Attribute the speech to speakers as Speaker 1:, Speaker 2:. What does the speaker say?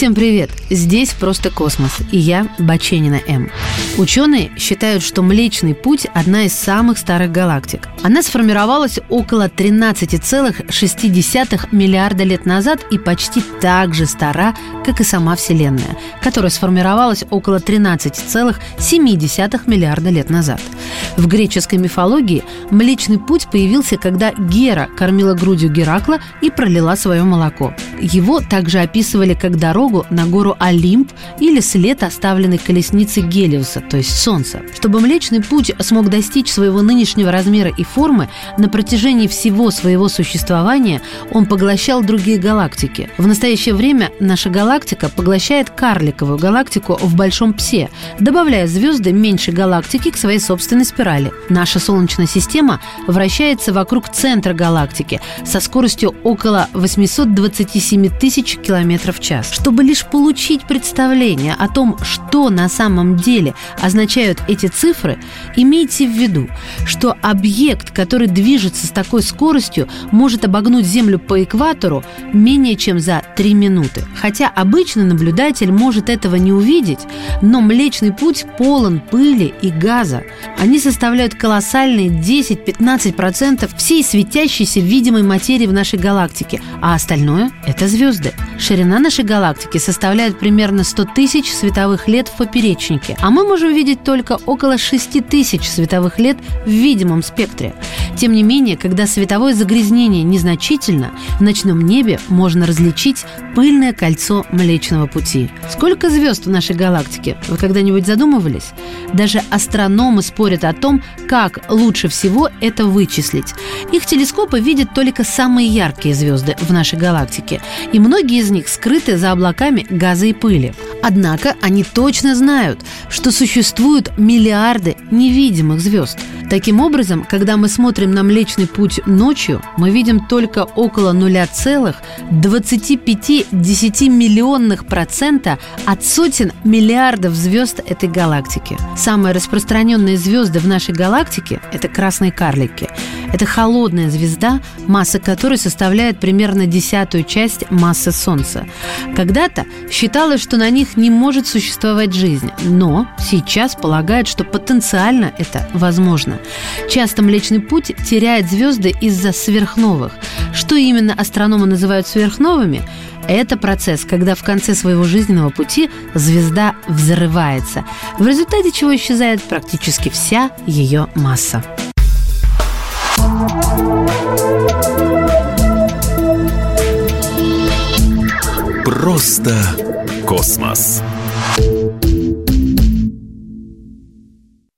Speaker 1: Всем привет! Здесь «Просто космос» и я, Баченина М. Ученые считают, что Млечный Путь – одна из самых старых галактик. Она сформировалась около 13,6 миллиарда лет назад и почти так же стара, как и сама Вселенная, которая сформировалась около 13,7 миллиарда лет назад. В греческой мифологии Млечный Путь появился, когда Гера кормила грудью Геракла и пролила свое молоко. Его также описывали как дорогу на гору Олимп или след, оставленный колесницей Гелиуса, то есть Солнца. Чтобы Млечный Путь смог достичь своего нынешнего размера и формы, на протяжении всего своего существования он поглощал другие галактики. В настоящее время наша галактика поглощает карликовую галактику в Большом Псе, добавляя звезды меньшей галактики к своей собственной спирали. Наша Солнечная система вращается вокруг центра галактики со скоростью около 827 тысяч километров в час. Чтобы лишь получить представление о том, что на самом деле означают эти цифры, имейте в виду, что объект, который движется с такой скоростью, может обогнуть Землю по экватору менее чем за 3 минуты. Хотя обычный наблюдатель может этого не увидеть, но Млечный Путь полон пыли и газа. Они составляют колоссальные 10-15% всей светящейся видимой материи в нашей галактике, а остальное – это звезды. Ширина нашей галактики составляет примерно 100 тысяч световых лет в поперечнике, а мы можем видеть только около 6 тысяч световых лет в видимом спектре. Тем не менее, когда световое загрязнение незначительно, в ночном небе можно различить пыльное кольцо Млечного Пути. Сколько звезд в нашей галактике? Вы когда-нибудь задумывались? Даже астрономы спорят о том, как лучше всего это вычислить. Их телескопы видят только самые яркие звезды в нашей галактике, и многие из них скрыты за облаками газа и пыли. Однако они точно знают, что существуют миллиарды невидимых звезд. Таким образом, когда мы смотрим на Млечный Путь ночью, мы видим только около 0,25 миллионных процента от сотен миллиардов звезд этой галактики. Самые распространенные звезды в нашей галактике – это красные карлики. Это холодная звезда, масса которой составляет примерно десятую часть массы Солнца. Когда-то считалось, что на них не может существовать жизнь, но сейчас полагают, что потенциально это возможно. Часто Млечный Путь теряет звезды из-за сверхновых. Что именно астрономы называют сверхновыми? Это процесс, когда в конце своего жизненного пути звезда взрывается, в результате чего исчезает практически вся ее масса.
Speaker 2: Просто космос.